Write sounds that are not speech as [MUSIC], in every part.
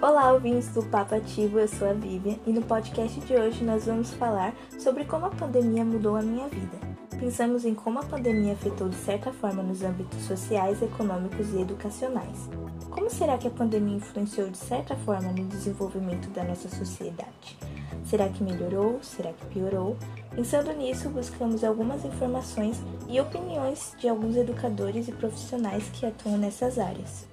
Olá, ouvintes do Papo Ativo, eu sou a Vivian e no podcast de hoje nós vamos falar sobre como a pandemia mudou a minha vida. Pensamos em como a pandemia afetou de certa forma nos âmbitos sociais, econômicos e educacionais. Como será que a pandemia influenciou de certa forma no desenvolvimento da nossa sociedade? Será que melhorou? Será que piorou? Pensando nisso, buscamos algumas informações e opiniões de alguns educadores e profissionais que atuam nessas áreas.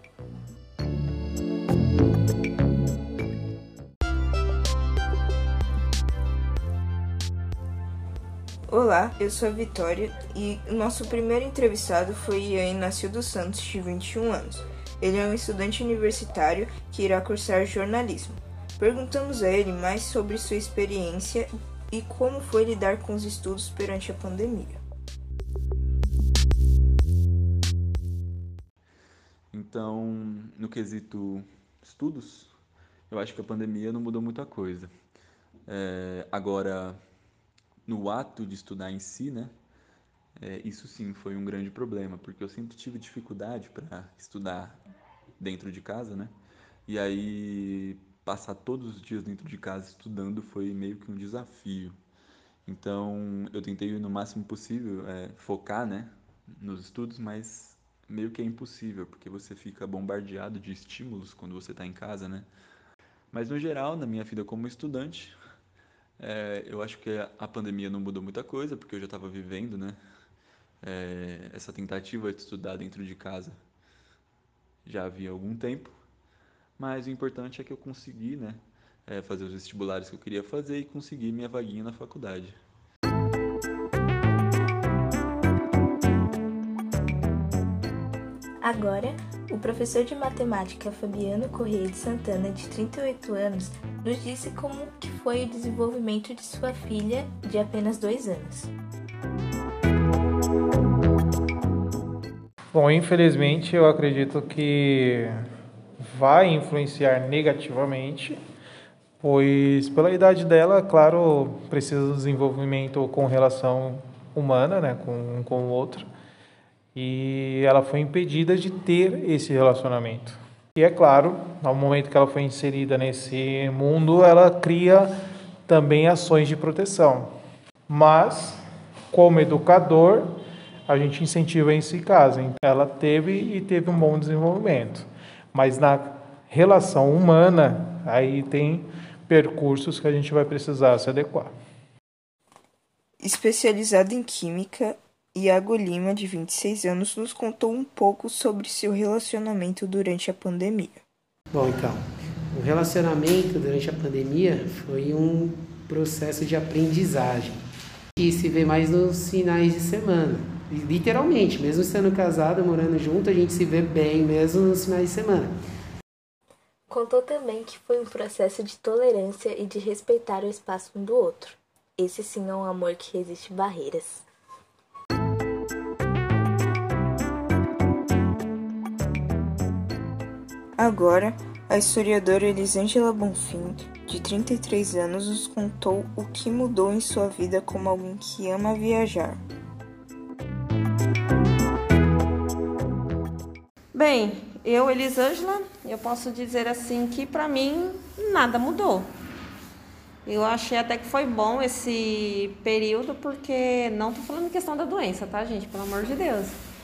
Olá, eu sou a Vitória e nosso primeiro entrevistado foi Ian Inácio dos Santos, de 21 anos. Ele é um estudante universitário que irá cursar jornalismo. Perguntamos a ele mais sobre sua experiência e como foi lidar com os estudos perante a pandemia. Então, no quesito estudos, eu acho que a pandemia não mudou muita coisa. É, agora, no ato de estudar em si, né? É, isso sim foi um grande problema, porque eu sempre tive dificuldade para estudar dentro de casa, né? E aí passar todos os dias dentro de casa estudando foi meio que um desafio. Então eu tentei no máximo possível é, focar, né, nos estudos, mas meio que é impossível porque você fica bombardeado de estímulos quando você está em casa, né? Mas no geral, na minha vida como estudante, é, eu acho que a pandemia não mudou muita coisa, porque eu já estava vivendo, né? É, essa tentativa de estudar dentro de casa já havia algum tempo, mas o importante é que eu consegui, né? É, fazer os vestibulares que eu queria fazer e conseguir minha vaguinha na faculdade. Agora, o professor de matemática Fabiano Correia de Santana, de 38 anos, nos disse como que foi o desenvolvimento de sua filha de apenas dois anos. Bom, infelizmente eu acredito que vai influenciar negativamente, pois pela idade dela, claro, precisa do desenvolvimento com relação humana, né, com com o outro e ela foi impedida de ter esse relacionamento. E é claro, ao momento que ela foi inserida nesse mundo, ela cria também ações de proteção. Mas, como educador, a gente incentiva esse caso. Então, ela teve e teve um bom desenvolvimento. Mas na relação humana, aí tem percursos que a gente vai precisar se adequar. Especializado em Química, Iago Lima, de 26 anos, nos contou um pouco sobre seu relacionamento durante a pandemia. Bom, então, o relacionamento durante a pandemia foi um processo de aprendizagem que se vê mais nos finais de semana. Literalmente, mesmo sendo casado, morando junto, a gente se vê bem mesmo nos finais de semana. Contou também que foi um processo de tolerância e de respeitar o espaço um do outro. Esse sim é um amor que resiste barreiras. Agora, a historiadora Elisângela Bonfim, de 33 anos, nos contou o que mudou em sua vida como alguém que ama viajar. Bem, eu, Elisângela, eu posso dizer assim que para mim nada mudou. Eu achei até que foi bom esse período, porque não tô falando questão da doença, tá, gente? Pelo amor de Deus.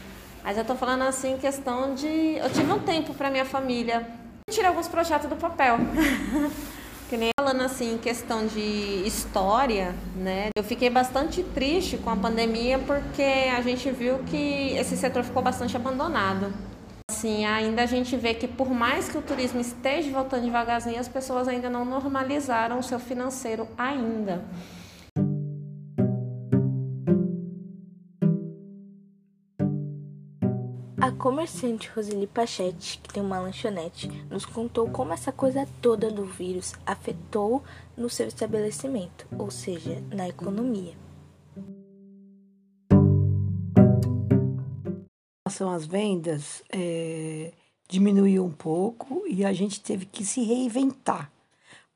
Mas eu tô falando assim, questão de. Eu tive um tempo para minha família. Tirei alguns projetos do papel. [LAUGHS] que nem falando assim, questão de história, né? Eu fiquei bastante triste com a pandemia porque a gente viu que esse setor ficou bastante abandonado. Assim, ainda a gente vê que por mais que o turismo esteja voltando devagarzinho, as pessoas ainda não normalizaram o seu financeiro ainda. A comerciante Roseli Pachete, que tem uma lanchonete, nos contou como essa coisa toda do vírus afetou no seu estabelecimento, ou seja, na economia. São as vendas é, diminuiu um pouco e a gente teve que se reinventar,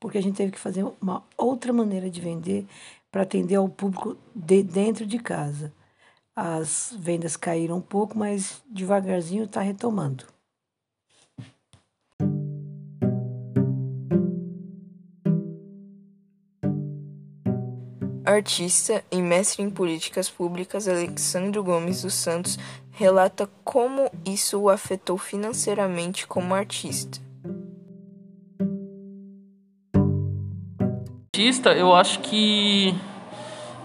porque a gente teve que fazer uma outra maneira de vender para atender ao público de dentro de casa. As vendas caíram um pouco, mas devagarzinho está retomando. Artista e mestre em políticas públicas Alexandre Gomes dos Santos relata como isso o afetou financeiramente como artista. Artista, eu acho que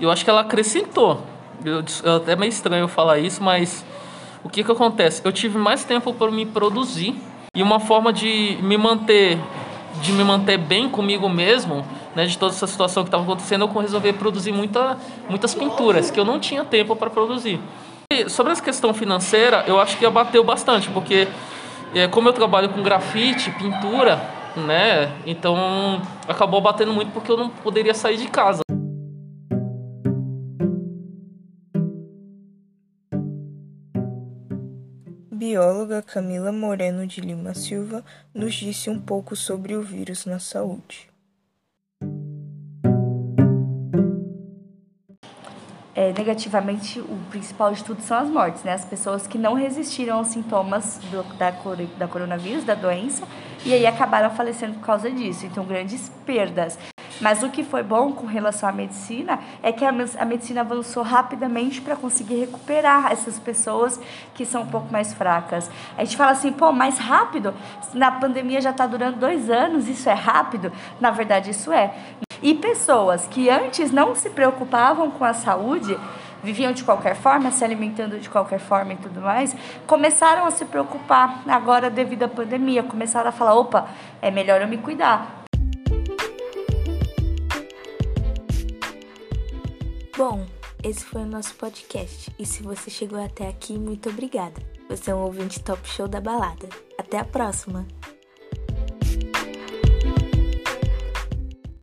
eu acho que ela acrescentou eu, eu, até meio estranho falar isso, mas o que que acontece? Eu tive mais tempo para me produzir e uma forma de me manter de me manter bem comigo mesmo, né, de toda essa situação que estava acontecendo, eu resolvi produzir muita, muitas pinturas que eu não tinha tempo para produzir. E sobre essa questão financeira, eu acho que abateu bastante, porque é, como eu trabalho com grafite, pintura, né, então acabou batendo muito porque eu não poderia sair de casa. Bióloga Camila Moreno de Lima Silva nos disse um pouco sobre o vírus na saúde. É, negativamente, o principal de tudo são as mortes, né? As pessoas que não resistiram aos sintomas do, da, da coronavírus, da doença, e aí acabaram falecendo por causa disso. Então, grandes perdas. Mas o que foi bom com relação à medicina é que a, medicina avançou rapidamente para conseguir recuperar essas pessoas que são um pouco mais fracas. A gente fala assim, pô, mais rápido? Na pandemia já está durando dois anos, isso é rápido? Na verdade, isso é. E pessoas que antes não se preocupavam com a saúde, viviam de qualquer forma, se alimentando de qualquer forma e tudo mais, começaram a se preocupar agora devido à pandemia, começaram a falar, opa, é melhor eu me cuidar. Bom, esse foi o nosso podcast. E se você chegou até aqui, muito obrigada. Você é um ouvinte top show da balada. Até a próxima!